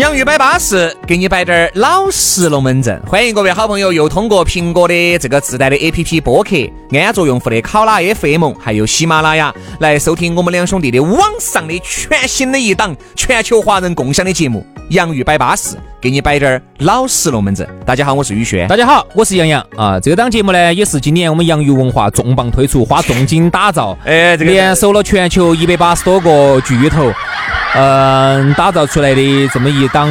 洋芋摆巴适，给你摆点儿老实龙门阵。欢迎各位好朋友又通过苹果的这个自带的 APP 播客，安卓用户的考拉 FM，还有喜马拉雅来收听我们两兄弟的网上的全新的一档全球华人共享的节目《洋芋摆巴适》，给你摆点儿老实龙门阵。大家好，我是宇轩。大家好，我是杨洋啊。这档节目呢，也是今年我们洋芋文化重磅推出，花重金打造，哎，这个联手了全球一百八十多个巨头。嗯，打造出来的这么一档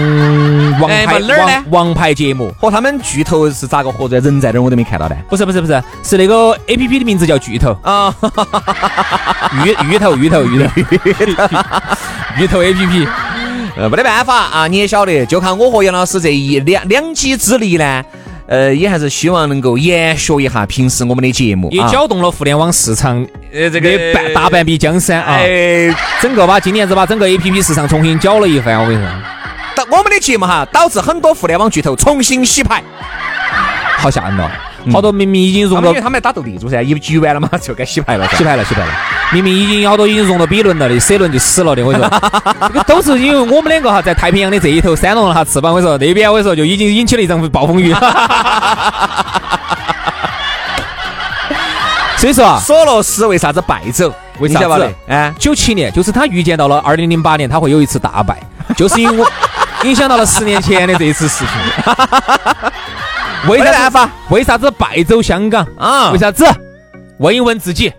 王哎牌王王牌节目，和他们巨头是咋个合作？人在哪儿我都没看到的。不是不是不是，是那个 A P P 的名字叫巨头啊，芋芋头芋头芋头芋头 A P P。呃，没得办法啊，你也晓得，就看我和杨老师这一两两己之力呢，呃，也还是希望能够研学一下平时我们的节目，也啊搅动了互联网市场呃这个半大半壁江山啊！哎，整个把今年子把整个 A P P 市场重新搅了一番，我跟你说，导我们的节目哈，导致很多互联网巨头重新洗牌。好吓人了。好多明明已经融到因为他们在打斗地主噻，一局完了嘛，就该洗牌了。洗牌了，洗牌了。明明已经好多已经融到 B 轮了的，C 轮就死了的。我跟你说，这个都是因为我们两个哈在太平洋的这一头扇动了下翅膀。我跟你说，那边我跟你说就已经引起了一场暴风雨。所以说啊，索罗斯为啥子败走？为啥子？哎，九七年就是他预见到了二零零八年他会有一次大败，就是因为我影响到了十年前的这一次事情。为啥子法？为啥子败走香港啊为啥子？问一问自己，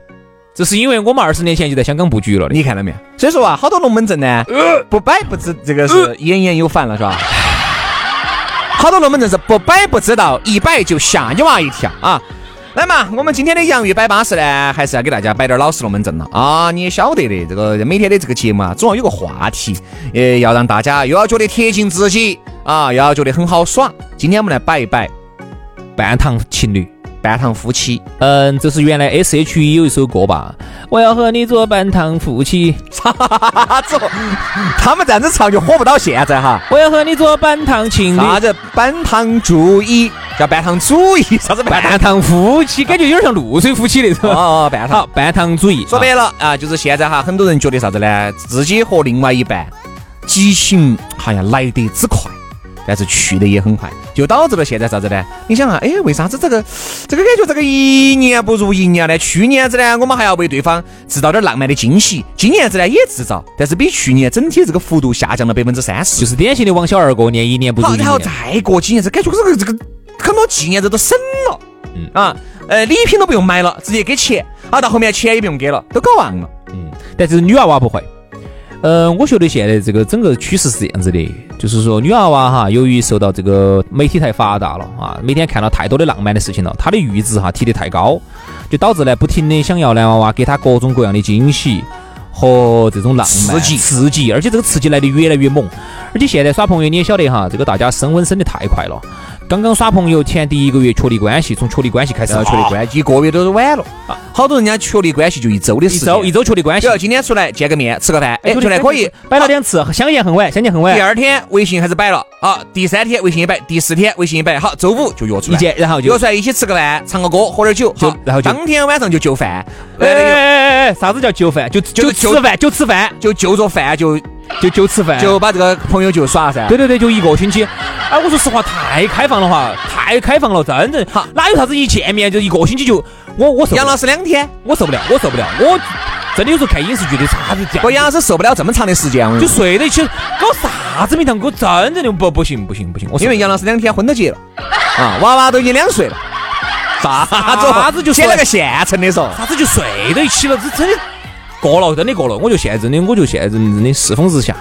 这是因为我们二十年前就在香港布局了的。你看到没有？所以说啊，好多龙门阵呢，不摆不知这个是言言有反了，是吧？好多龙门阵是不摆不知道，一摆就吓你娃一跳啊！来嘛，我们今天的洋芋摆巴士呢，还是要给大家摆点老实龙门阵了啊！你也晓得的，这个每天的这个节目啊，总要有个话题，呃，要让大家又要觉得贴近自己啊，又要觉得很好耍。今天我们来摆一摆半糖情侣。半糖夫妻，嗯，这是原来 S.H.E 有一首歌吧？我要和你做半糖夫妻，啥子？他们这样子唱就火不到现在哈。我要和你做半糖情侣，啥子半糖主义？叫半糖主义？啥子半糖？夫妻，感觉有点像露水夫妻那种。哦，半糖好，。半糖主义。说白了啊，就是现在哈，很多人觉得啥子呢？自己和另外一半激情好像来得之快，但是去的也很快，就导致了现在啥子呢？你想啊，哎，为啥子这个这个感觉这个一年不如一年呢？去年子呢，我们还要为对方制造点浪漫的惊喜，今年子呢也制造，但是比去年整体这个幅度下降了百分之三十。就是典型的王小二过年，一年不如一年然后。再过几年，这感觉这个这个很多纪念日都省了，嗯啊，呃，礼品都不用买了，直接给钱，啊，到后面钱也不用给了，都搞忘了。嗯，但是女娃娃不会。呃，我觉得现在这个整个趋势是这样子的，就是说女娃娃哈，由于受到这个媒体太发达了啊，每天看到太多的浪漫的事情了，她的阈值哈提得太高，就导致呢不停的想要男娃娃给她各种各样的惊喜和这种浪漫刺激刺激，而且这个刺激来的越来越猛，而且现在耍朋友你也晓得哈，这个大家升温升得太快了。刚刚耍朋友前第一个月确立关系，从确立关系开始，确立关系一个月都是晚了，好多人家确立关系就一周的时间，一周一周确立关系。比如，今天出来见个面吃个饭，哎，出来可以，摆了两次，相见恨晚，相见恨晚。第。二天微信还是摆了，啊，第三天微信一摆，第四天微信一摆，好，周五就约出来，然后就约出来一起吃个饭，唱个歌，喝点酒，好，就然后就。当天晚上就就饭，哎哎哎，啥子叫就饭？就就就吃饭，就吃饭，就就着饭就就就吃饭。就把这个朋友就耍噻，对对对，就一个星期。哎，我说实话，太开放了哈，太开放了，真正哈哪有啥子一见面就一个星期就我我受杨老，师两天，我受不了，我受不了，我真的有时候看影视剧的啥子这样。不，杨老师受不了这么长的时间，就睡得起，搞啥子名堂？我真正的不不行不行不行，因为杨老师两天婚都结了，啊，娃娃都已经两岁了，啥子 啥子就写了个现成的说，啥子就睡到一起了，这真的过了，真的过了。我就现在真的，我就现在人真的世风日下，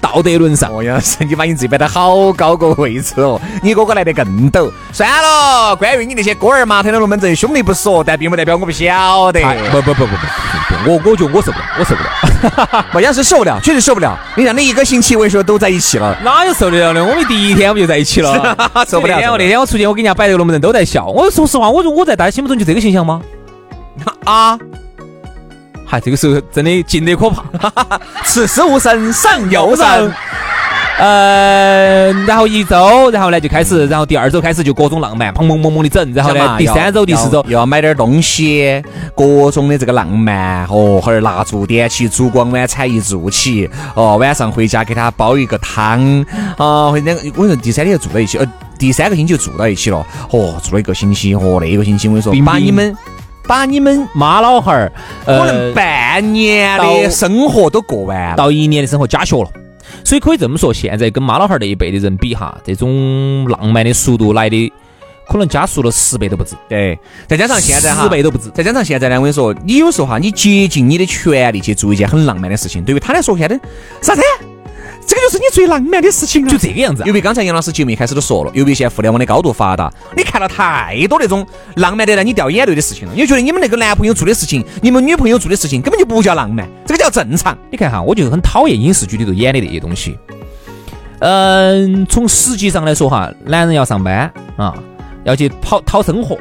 道德沦丧。哦呀，是你把你自己摆得好高个位置哦，你哥哥来得更陡。算了，关于你那些哥儿嘛，他的龙门阵兄弟不说，但并不代表我不晓得。不不不不不不，我我觉得我受不了，我受不了。好像是受不了，确实受不了。你让你一个星期，我说都在一起了，哪有受得了的？我们第一天我们就在一起了，受不了。那天我出去，我给人家摆这个龙门阵都在笑。我说实话，我说我在大家心目中就这个形象吗？啊？嗨，这个时候真的静得可怕，此时无声胜有声。呃，然后一周，然后呢就开始，然后第二周开始就各种浪漫，砰砰砰砰的整。然后呢，第三周、第四周又要买点东西，各种的这个浪漫哦，哈儿蜡烛点起，烛光晚餐一做起，哦，晚上回家给他煲一个汤，啊，两个我说第三天就住到一起，呃，第三个星期就住到一起了，哦，住了一个星期，哦，那一个星期我跟你说，把你们把你们妈老汉儿，可能半年的生活都过完了，到一年的生活加学了。所以可以这么说，现在跟妈老汉儿那一辈的人比哈，这种浪漫的速度来的可能加速了十倍都不止。对，再加上现在哈，十倍都不止。再加上现在呢，我跟你说，你有时候哈，你竭尽你的全力去做一件很浪漫的事情，对于他来说，现在啥子？这个就是你最浪漫的事情啊！就这个样子。由于刚才杨老师节目一开始都说了，由于现在互联网的高度发达，你看了太多那种浪漫的让你掉眼泪的事情了，你觉得你们那个男朋友做的事情，你们女朋友做的事情根本就不叫浪漫，这个叫正常。你看哈，我就很讨厌影视剧里头演的那些东西。嗯，从实际上来说哈，男人要上班啊，要去讨讨生活。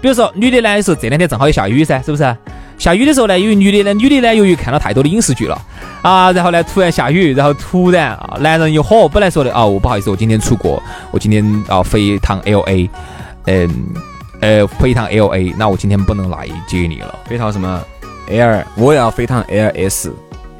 比如说女的呢，有时候这两天正好也下雨噻，是不是？下雨的时候呢，因为女的呢，女的呢，由于看了太多的影视剧了啊，然后呢，突然下雨，然后突然啊，男人一火，本来说的哦，不好意思，我今天出国，我今天啊飞一趟 L A，嗯，呃，飞一趟 L A，那我今天不能来接你了，飞趟什么 L，我要飞趟 L S，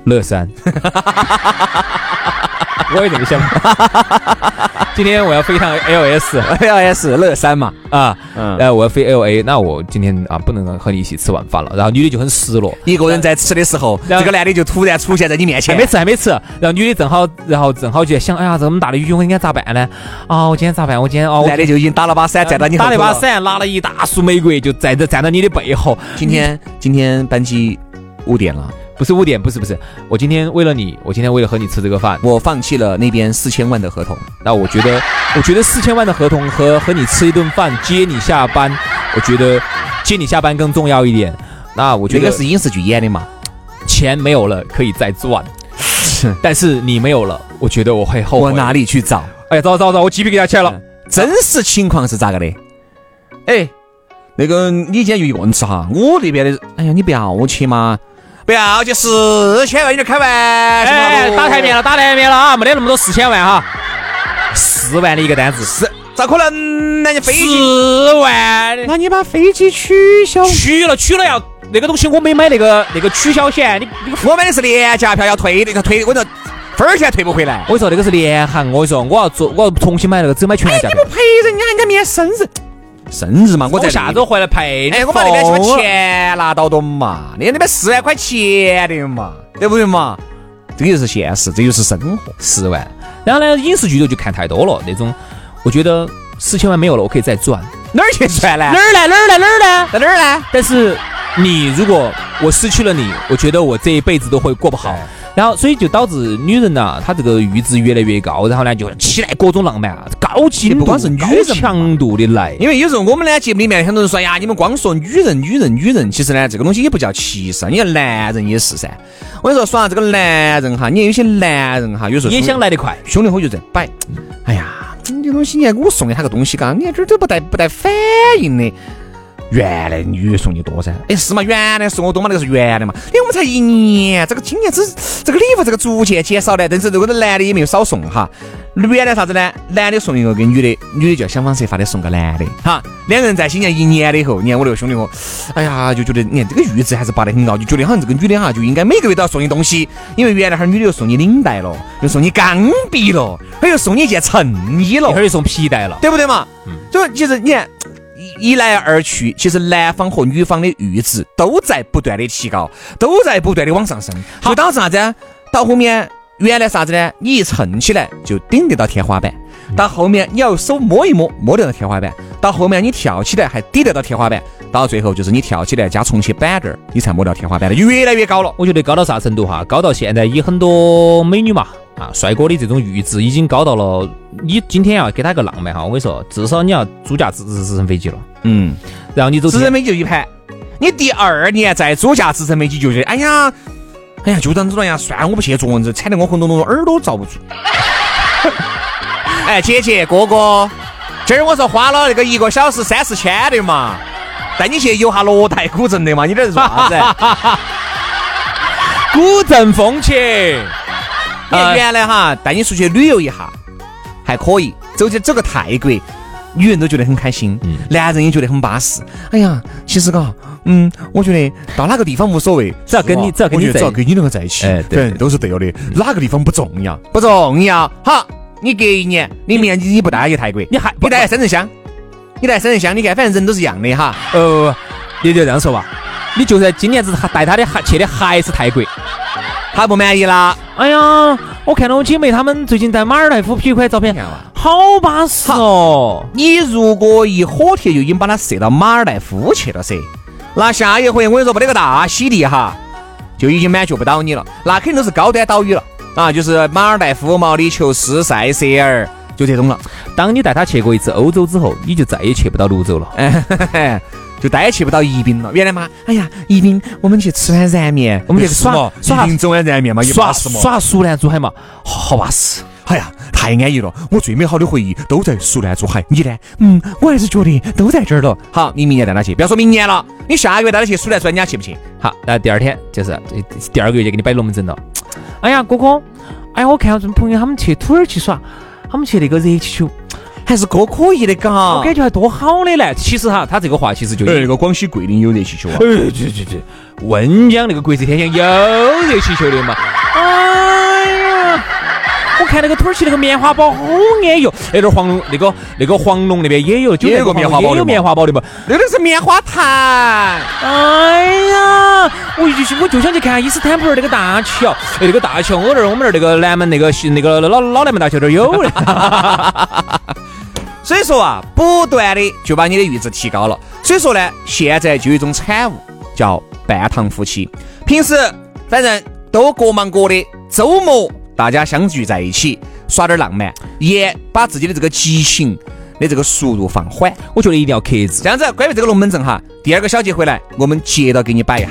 乐山。我也这么想。今天我要飞趟 L S，L S 乐山嘛，啊，然后我要飞 L A，那我今天啊不能和你一起吃晚饭了。然后女的就很失落，一个人在吃的时候，这个男的就突然出现在你面前，还没吃还没吃。然后女的正好，然后正好就在想，哎呀，这么大的雨，我应该咋办呢？啊，我今天咋办？我今天哦，男的就已经打了把伞，站到你打了把伞，拿了一大束玫瑰，就站在站到你的背后。今天今天班机五点了。不是污点，不是不是，我今天为了你，我今天为了和你吃这个饭，我放弃了那边四千万的合同。那我觉得，我觉得四千万的合同和和你吃一顿饭、接你下班，我觉得接你下班更重要一点。那我觉得这个是影视剧演的嘛，钱没有了可以再赚，但是你没有了，我觉得我会后悔。我哪里去找？哎呀，找找找，我鸡皮疙瘩起来了。真实情况是咋个的？哎，那个你今天就一个人吃哈，我那边的，哎呀，你不要去嘛。不要就四千万，你就开玩笑哎，打台面了，打台面了啊！没得那么多四千万哈，四万的一个单子，四咋可能那？你飞机四万，那你把飞机取消？取了，取了要那个东西，我没买那个那个取消险。你我买的是廉价票，要退那个退，我说分儿钱退不回来。我跟你说那个是联航，我跟你说我要做，我要重新买那个，只买全价票。你不赔人家人家面生日？生日嘛，我在下周回来陪你。哎，我把那边什么钱拿到的嘛？你那边四万块钱的嘛，对不对嘛？这个就是现实，这就是生活。十万。然后呢，影视剧头就看太多了，那种我觉得四千万没有了，我可以再赚。哪儿去赚呢？哪儿呢？哪儿呢？哪儿呢？在哪儿呢？但是你如果我失去了你，我觉得我这一辈子都会过不好。然后，所以就导致女人呐，她这个阈值越来越高，然后呢，就期待各种浪漫啊，高精度、高强度的来。因为有时候我们呢节目里面很多人说呀，你们光说女人、女人、女人，其实呢，这个东西也不叫歧视，你看男人也是噻。我跟你说，耍这个男人哈，你看有些男人哈，有时候也想来得快，兄弟伙就在摆。哎呀，你这东西，你看我送给他个东西，嘎，你看这儿都不带不带反应的。原来女的送你多噻，哎是嘛？原来送我多嘛？那个是原来嘛？因为我们才一年，这个今年只这个礼物这个逐渐减少的，但是这个男的也没有少送哈。原来啥子呢？男的送一个给女的，女的就要想方设法的送个男的哈。两个人在新年一年了以后，你看我那个兄弟伙，哎呀就觉得你看这个阈值还是拔得很高，就觉得好像这个女的哈就应该每个月都要送你东西，因为原来哈女的又送你领带了，又送你钢笔了，还又送你一件衬衣了，一会儿又送皮带了，对不对嘛？嗯。所以其实你看。一来二去，其实男方和女方的阈值都在不断的提高，都在不断的往上升，就导致啥子？到后面原来啥子呢？你一蹭起来就顶得到天花板，到后面你要手摸一摸，摸得到天花板，到后面你跳起来还抵得到天花板，到最后就是你跳起来加重起板凳儿，你才摸到天花板的，越来越高了。我觉得高到啥程度哈？高到现在以很多美女嘛啊帅哥的这种阈值已经高到了，你今天要给他个浪漫哈，我跟你说，至少你要租架直直升飞机了，嗯，然后你走直升飞机就一盘，你第二年再租架直升飞机就觉得，哎呀，哎呀，就这样子了呀，算了，我不去坐，这踩得我红彤彤耳朵遭不住。哎，姐姐哥哥，今儿我说花了那个一个小时三四千的嘛，带你去游下罗台古镇的嘛，你这是啥子？古镇风情。你看原来哈带你出去旅游一下还可以，走去走个泰国，女人都觉得很开心，男人也觉得很巴适。哎呀，其实嘎，嗯，我觉得到哪个地方无所谓，只要跟你只要跟你只要跟你两个在一起，哎对都是对了的。哪个地方不重要？不重要。好，你隔一年，你明年你你不带他去泰国，你还你带他深圳乡，你带深圳乡，你看反正人都是一样的哈。呃，你就这样说吧，你就算今年子还带他的还去的还是泰国。他不满意啦，哎呀，我看到我姐妹她们最近在马尔代夫 P 块照片，好巴适哦。你如果一火贴就已经把它射到马尔代夫去了噻，那下一回我跟你说没得个大洗地哈，就已经满足不到你了，那肯定都是高端岛屿了啊，就是马尔代夫、毛里求斯、塞舌尔，就这种了。当你带他去过一次欧洲之后，你就再也去不到泸州了。就再也去不到宜宾了。原来嘛，哎呀，宜宾我们去吃碗燃面，我们去耍嘛耍宜宾整碗燃面嘛，也耍巴适嘛。耍蜀南珠海嘛，好巴适。哎呀，太安逸了！我最美好的回忆都在蜀南珠海。你呢？嗯，我还是觉得都在这儿了。好，你明年带他去，不要说明年了，你下个月带他去蜀南珠海，你家去不去？好，那第二天就是呃第二个月就给你摆龙门阵了。哎呀，哥哥，哎呀，我看到这朋友他们去土耳其耍，他们去那个热气球，还是哥可以的，嘎。我感觉还多好的嘞。其实哈，他这个话其实就哎，那个广西桂林有热气球啊。哎，对对对，温江那个国色天香有热气球的嘛。哎呀，我看那个土耳其那个棉花包好安逸哟。那点黄龙那个那个黄龙那边也有，就也有个棉花堡的嘛也有棉花包的嘛。那个是棉花糖。哎呀，我就去，我就想去看伊斯坦布尔那个大桥。哎，那个大桥，我那儿我们那儿那个南门那个那个老老南门大桥这儿有的。所以说啊，不断的就把你的阈值提高了。所以说呢，现在就有一种产物叫半糖夫妻。平时反正都各忙各的，周末大家相聚在一起耍点浪漫，也把自己的这个激情的这个速度放缓。我觉得一定要克制这。样子，关于这个龙门阵哈，第二个小节回来，我们接着给你摆一下。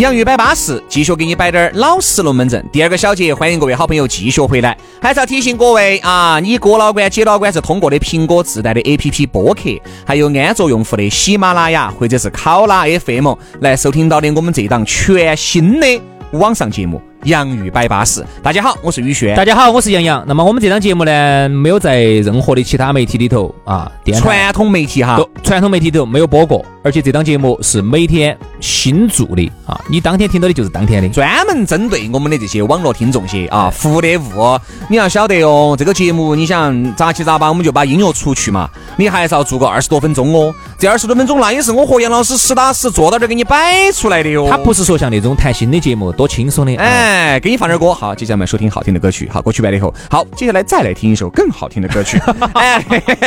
洋芋摆巴适，继续给你摆点儿老实龙门阵。第二个小节，欢迎各位好朋友继续回来。还是要提醒各位啊，你哥老倌、姐老倌是通过的苹果自带的 APP 播客，还有安卓用户的喜马拉雅或者是考拉 FM 来收听到的我们这档全新的网上节目《洋芋摆巴士》。大家好，我是宇轩。大家好，我是杨洋。那么我们这档节目呢，没有在任何的其他媒体里头啊，电台传统媒体哈，传统媒体里头没有播过，而且这档节目是每天新做的啊，你当天听到的就是当天的。专门针对我们的这些网络听众些啊，服的务，你要晓得哦。这个节目，你想杂七杂八，我们就把音乐除去嘛，你还是要做个二十多分钟哦。这二十多分钟，那也是我和杨老师实打实坐到这儿给你摆出来的哟。他不是说像那种谈心的节目多轻松的，哎，哎，给你放点歌，好，接下来我们收听好听的歌曲。好，歌曲完了以后，好，接下来再来听一首更好听的歌曲。哎，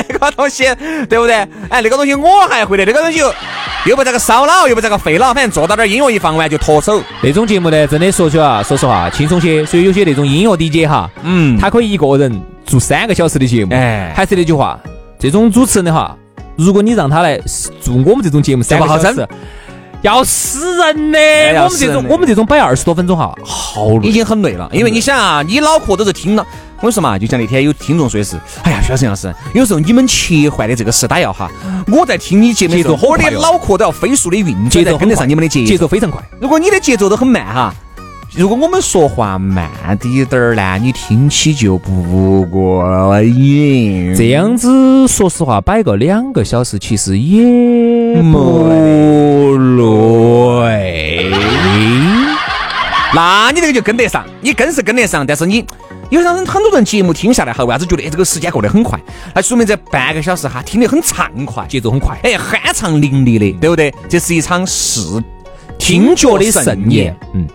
这个东西对不对？哎，那个东西我还会的，那个东西又又不这个烧脑，又不这个费脑，反正坐到那儿音乐一放完就脱手。那种节目呢，真的说句啊，说实话轻松些。所以有些那种音乐 DJ 哈，嗯，他可以一个人做三个小时的节目。哎还是那句话，这种主持人的话，如果你让他来做我们这种节目三个小时，要死人的。我们这种我们这种摆二十多分钟哈，好累。已经很累了，因为你想啊，你脑壳都是听了。我跟你说嘛，就像那天有听众说的是，哎呀，徐老师、杨老师，有时候你们切换的这个时代要哈，我在听你节目的时候，我的脑壳都要飞速的运转，节奏跟得上你们的节节。奏非常快。如果你的节奏都很慢哈，如果我们说话慢滴点儿呢，你听起就不过瘾。这样子，说实话，摆个两个小时，其实也不累。那你这个就跟得上，你跟是跟得上，但是你有让人很多人节目听下来哈，为啥子觉得这个时间过得很快？那说明这半个小时哈听得很畅快，节奏很快。哎酣畅淋漓的，对不对？这是一场视听觉的盛宴。嗯，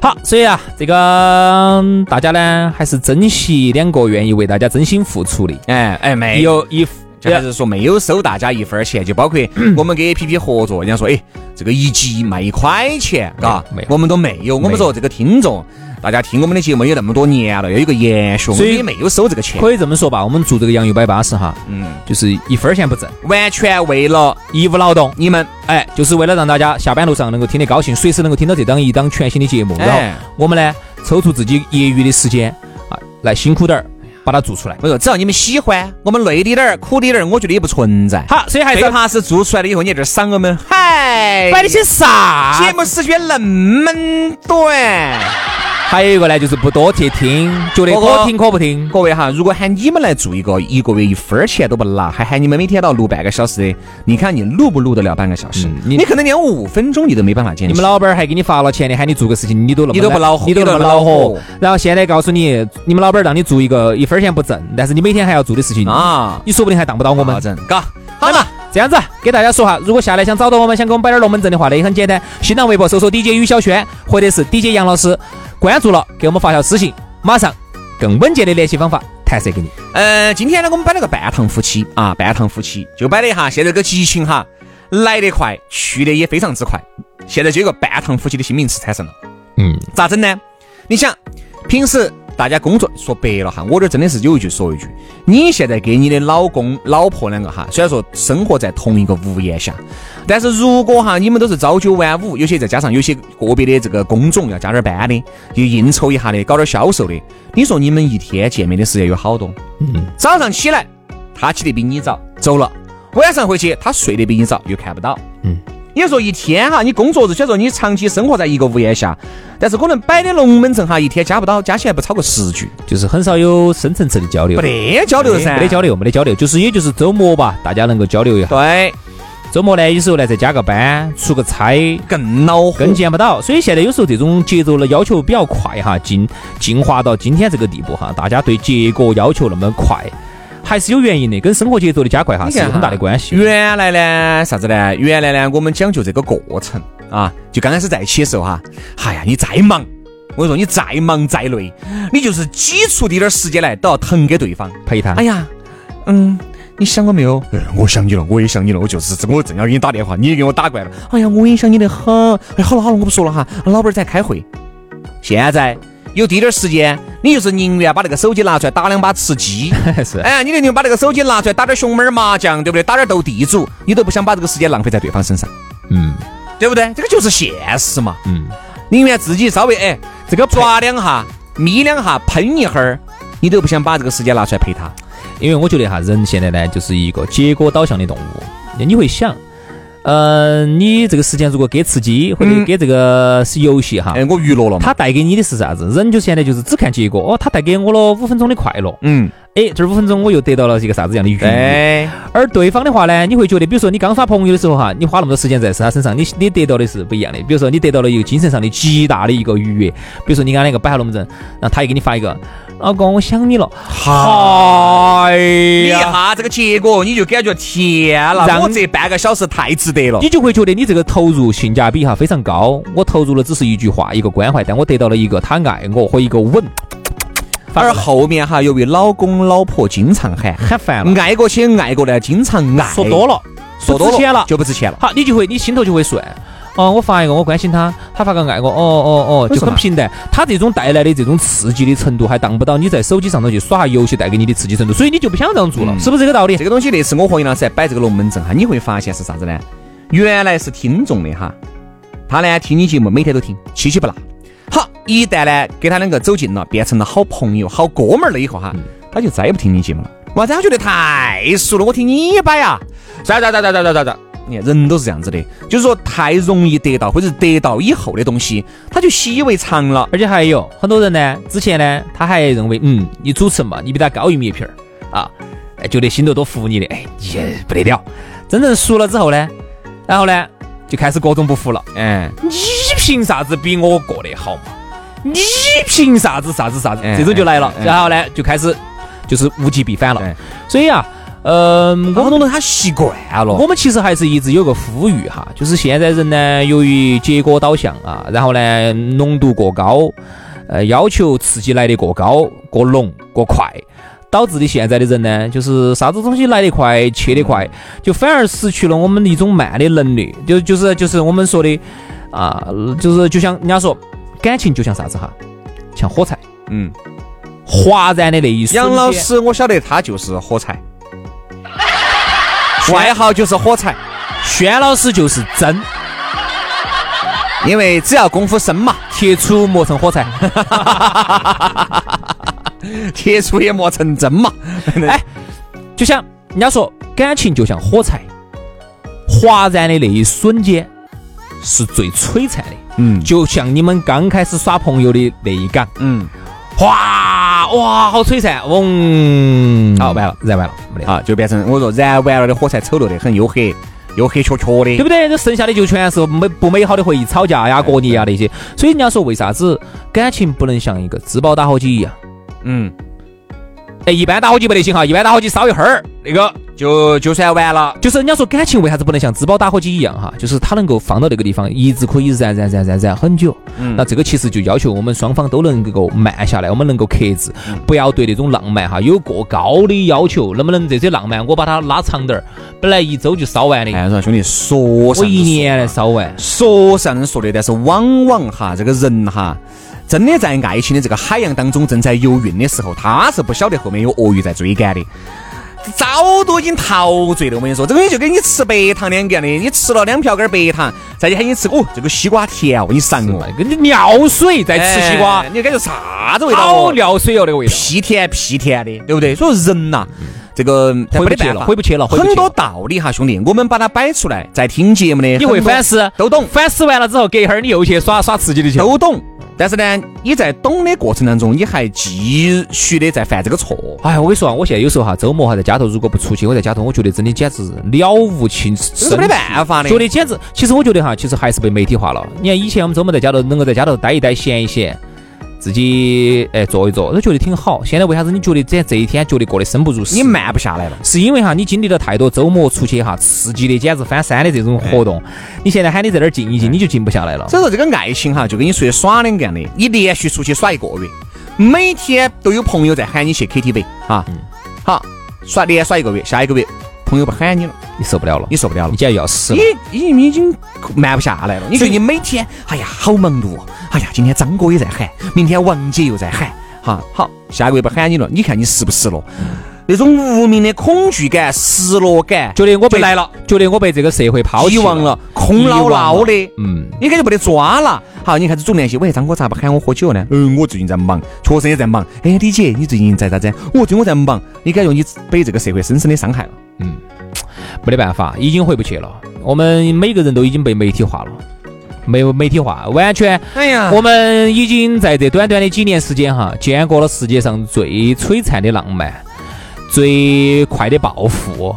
好，所以啊，这个嗯大家呢还是珍惜两个愿意为大家真心付出的，哎哎，没有一就还是说没有收大家一分钱，就包括我们跟 A P P 合作，人家说哎这个一集卖一块钱，嘎，我们都没有。我们说这个听众。大家听我们的节目有那么多年了，要有一个延续，我所以们也没有收这个钱，可以这么说吧，我们做这个洋芋摆巴士哈，嗯，就是一分钱不挣，完全为了义务劳动。你们。哎，就是为了让大家下班路上能够听得高兴，随时能够听到这档一档全新的节目。然后哎我们呢，抽出自己业余的时间啊，来辛苦点儿把它做出来。我说只要你们喜欢，我们累滴点儿、苦滴点儿，我觉得也不存在。好，所以还是最怕是做出来了以后，你在这儿赏我们，嗨，摆的些啥？节目时间那么短。还有一个呢，就是不多去听，觉得可听可不听。各位哈，如果喊你们来做一个一个月一分钱都不拿，还喊你们每天都要录半个小时的，你看你录不录得了半个小时？嗯你你可能连五分钟你都没办法坚持。你们老板还给你发了钱的，喊你做个事情，你都那么你都不恼火你都那么恼火火。然后现在告诉你，你们老板让你做一个一分钱不挣，但是你每天还要做的事情啊你说不定还当不到我们好嘛，这样子给大家说哈，如果下来想找到我们，想给我们摆点龙门阵的话呢，也很简单，新浪微博搜索 DJ 于小轩或者是 DJ 杨老师，关注了给我们发条私信，马上更稳健的联系方法弹射给你。呃，今天呢，我们摆了个半糖夫妻啊，半糖夫妻就摆了一下，现在这个激情哈来得快，去的也非常之快，现在就有个半糖夫妻的新名词产生了。嗯，咋整呢？你想，平时大家工作说白了哈，我这真的是有一句说一句，你现在跟你的老公、老婆两个哈，虽然说生活在同一个屋檐下，但是如果哈你们都是朝九晚五，有些再加上有些个别的这个工种要加点班的，又应酬一下的，搞点销售的，你说你们一天见面的时间有好多？嗯，早上起来，他起得比你早，走了；晚上回去，他睡得比你早，又看不到。嗯。也就说一天哈，你工作日虽然说你长期生活在一个屋檐下，但是可能摆的龙门阵哈，一天加不到，加起来不超过十句，就是很少有深层次的交流，没得交流噻，没得交流，没得交流，就是也就是周末吧，大家能够交流一下。对，周末呢，有时候呢再加个班，出个差，更恼火更。见不到。所以现在有时候这种节奏的要求比较快哈，进进化到今天这个地步哈，大家对结果要求那么快，还是有原因的，跟生活节奏的加快哈是有很大的关系。原来呢，啥子呢？原来呢，我们讲究这个过程啊，就刚开始在一起的时候哈，哎呀，你再忙，我跟你说，你再忙再累，你就是挤出滴点儿时间来，都要腾给对方。陪他哎，呀，嗯，你想我没有？哎，我想你了，我也想你了，我就是我正要给你打电话，你也给我打过来了。哎呀，我也想你得很。哎，好了好了，我不说了哈，老板儿在开会。现在有滴点儿时间，你就是宁愿把那个手机拿出来打两把吃鸡。是哎，你宁愿把那个手机拿出来打点熊猫儿麻将，对不对？打点斗地主，你都不想把这个时间浪费在对方身上，嗯对不对？这个就是现实嘛。嗯，宁愿自己稍微哎，这个抓两下、眯两下、喷一会儿，你都不想把这个时间拿出来陪他。因为我觉得哈，人现在呢就是一个结果导向的动物，你会想。嗯，你这个时间如果给吃鸡或者嗯给这个是游戏哈，哎，我娱乐了嘛。它带给你的是啥子？人就现在就是只看结果哦，它带给我了五分钟的快乐，嗯，哎，这五分钟我又得到了一个啥子样的愉悦？对，而对方的话呢，你会觉得，比如说你刚耍朋友的时候哈，你花那么多时间在他身上，你你得到的是不一样的。比如说你得到了一个精神上的极大的一个愉悦。比如说你刚才那个摆下龙门阵，然后他也给你发一个，老公我想你了，哎你一呀，下这个结果，你就感觉天了，让我这半个小时太值得了。你就会觉得你这个投入性价比哈非常高。我投入了只是一句话，一个关怀，但我得到了一个他爱我和一个吻。而后面哈，由于老公老婆经常喊，喊烦了，爱过去爱过来，经常爱，说多了，说多不值钱了。就不值钱了。好，你就会，你心头就会顺。哦，我发一个，我关心他，他发个爱我，哦哦哦，就很平淡。他这种带来的这种刺激的程度，还当不到你在手机上头去耍下游戏带给你的刺激程度，所以你就不想这样做了，嗯是不是这个道理这？个东西那次我和杨老师在摆这个龙门阵哈，你会发现是啥子呢？原来是听众的哈，他呢听你节目每天都听，七七不落。好，一旦呢跟他两个走近了，变成了好朋友、好哥们儿了以后哈，他就再也不听你节目了。为啥子？他觉得太熟了，我听你摆呀，咋咋咋咋咋咋咋咋。你看人都是这样子的，就是说太容易得到或者得到以后的东西，他就习以为常了。而且还有很多人呢，之前呢，他还认为，嗯，你主持人嘛，你比他高一米一皮儿啊，哎，觉得心头多服你的，哎，也不得了。真正熟了之后呢，然后呢，就开始各种不服了。哎，你凭啥子比我过得好嘛？你凭啥子啥子啥子？哎这种就来了，然后呢，就开始就是物极必反了哎。所以啊，嗯，我好多人他习惯了。我们其实还是一直有个呼吁哈，就是现在人呢，由于结果导向啊，然后呢浓度过高，呃，要求刺激来得过高、过浓、过快。导致的现在的人呢，就是啥子东西来得快、去得快，就反而失去了我们的一种慢的能力。就就是就是我们说的啊，就是就像人家说，感情就像啥子哈，像火柴，嗯，哗然的那一瞬间。杨老师，我晓得他就是火柴，外号就是火柴，轩老师就是真，因为只要功夫深嘛，铁杵磨成火柴。铁杵也磨成针嘛。哎，就像人家说，感情就像火柴，哗然的那一瞬间是最璀璨的。嗯。就像你们刚开始耍朋友的那一港，嗯，哗哇，好璀璨，嗡，好完了，燃完了，没得了，啊，就变成我说燃完了的火柴丑陋的很，又黑又黑黢黢的。对不对？这剩下的就全是美不美好的回忆，吵架呀、过年呀那些。所以人家说，为啥子感情不能像一个自爆打火机一样？嗯，哎，一般打火机不得行哈，一般打火机烧一会儿，那个就就算完了。就是人家说感情为啥子不能像滋宝打火机一样哈？就是它能够放到那个地方，一直可以燃燃燃燃燃很久。嗯那这个其实就要求我们双方都能够慢下来，我们能够克制，不要对那种浪漫哈有过高的要求。能不能这些浪漫我把它拉长点儿？本来一周就烧完的，哎，说兄弟，说我一年来烧完。说上说的，但是往往哈，这个人哈，真的在爱情的这个海洋当中正在游泳的时候，他是不晓得后面有鳄鱼在追赶的。早都已经陶醉了，我跟你说，这个就跟你吃白糖两个样的，你吃了两瓢根白糖，再去喊你吃，哦，这个西瓜甜哦，你上哦，跟你尿水在吃西瓜哎，你感觉啥子味道哦？好尿水哦，那个味道。屁甜屁甜的，对不对？所以人呐，这个回不去了回不去了很多道理哈，兄弟，我们把它摆出来，在听节目的你会反思，都懂。反思完了之后，隔一会儿你又去耍耍刺激的去。都懂，但是呢，你在懂的过程当中，你还继续的在犯这个错。哎，我跟你说啊，我现在有时候哈，周末哈在家头，如果不出去，我在家头，我觉得真的简直了无情，这是没得办法的。觉得简直，其实我觉得哈，其实还是被媒体化了。你看以前我们周末在家头能够在家头待一待、闲一闲，自己哎坐一坐，都觉得挺好。现在为啥子你觉得这这一天觉得过得生不如死？你慢不下来了。是因为哈，你经历了太多周末出去哈刺激的简直翻山的这种活动，你现在喊你在这儿静一静，你就静不下来了。所以说，这个爱情哈，就跟你出去耍两个样的，你连续出去耍一个月，每天都有朋友在喊你去 KTV 啊，好耍连耍一个月，下一个月朋友不喊你了，你受不了了，你受不了了你。简直要死了你。已经已经慢不下来了。你觉得你每天，哎呀，好忙碌哦！哎呀，今天张哥也在喊，明天王姐又在喊，哈，好，下个月不喊你了，你看你失不失落？那种无名的恐惧感、失落感，觉得我被来了，觉得我被这个社会抛弃遗忘了，空落落的。嗯，你感觉不得抓了，好，你开始总联系。喂，张哥咋不喊我喝酒呢？嗯，我最近在忙，确实也在忙。哎，李姐，你最近在咋子？我最近我在忙。你感觉你被这个社会深深的伤害了。没得办法，已经回不去了。我们每个人都已经被媒体化了，没有媒体化，完全。哎呀我们已经在这短短的几年时间哈，见过了世界上最璀璨的浪漫，最快的暴富，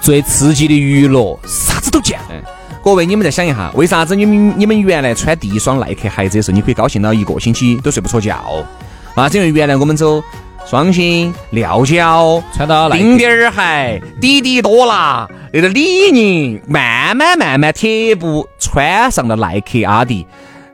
最刺激的娱乐，啥子都见了。各位，你们再想一下，为啥子你们你们原来穿第一双耐克鞋子的时候，你可以高兴到一个星期都睡不着觉？啊，是因为原来我们走双星、料脚、穿到耐丁点儿鞋、滴滴多啦，那个李宁，慢慢慢慢铁步穿上了耐克、阿迪，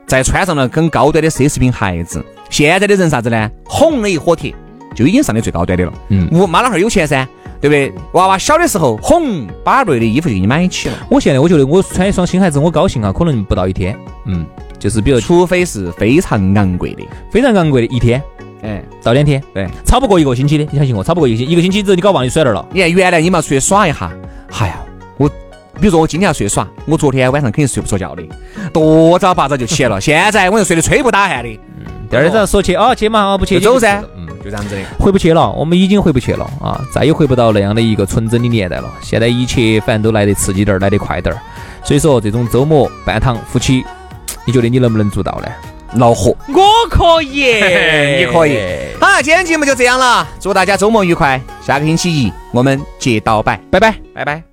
再穿上了更高端的奢侈品鞋子。现在的人啥子呢？红了一火铁，就已经上的最高端的了。嗯我妈老汉儿有钱噻，对不对？娃娃小的时候哄，把瑞的衣服就给你买起了。我现在我觉得我穿一双新鞋子，我高兴啊，可能不到一天。嗯，就是比如除非是非常昂贵的，非常昂贵的一天哎，到两天，对。超不过一个星期的，你相信我，超不过一个星期，一个星期之后你搞忘你甩那儿了。你看原来你们要出去耍一下，哎呀，我比如说我今天要出去耍，我昨天晚上肯定睡不着觉的，多早八早就起来了。现在我又睡得吹不打鼾的，嗯第二天早上说去哦，去嘛，啊不去就走噻嗯，就这样子的。回不去了，我们已经回不去了啊，再也回不到那样的一个纯真的年代了。现在一切反正都来得刺激点儿，来得快点儿。所以说，这种周末半堂夫妻，你觉得你能不能做到呢？恼火，我可以，你可以。好，今天节目就这样了，祝大家周末愉快。下个星期一我们接到拜，拜拜。拜拜。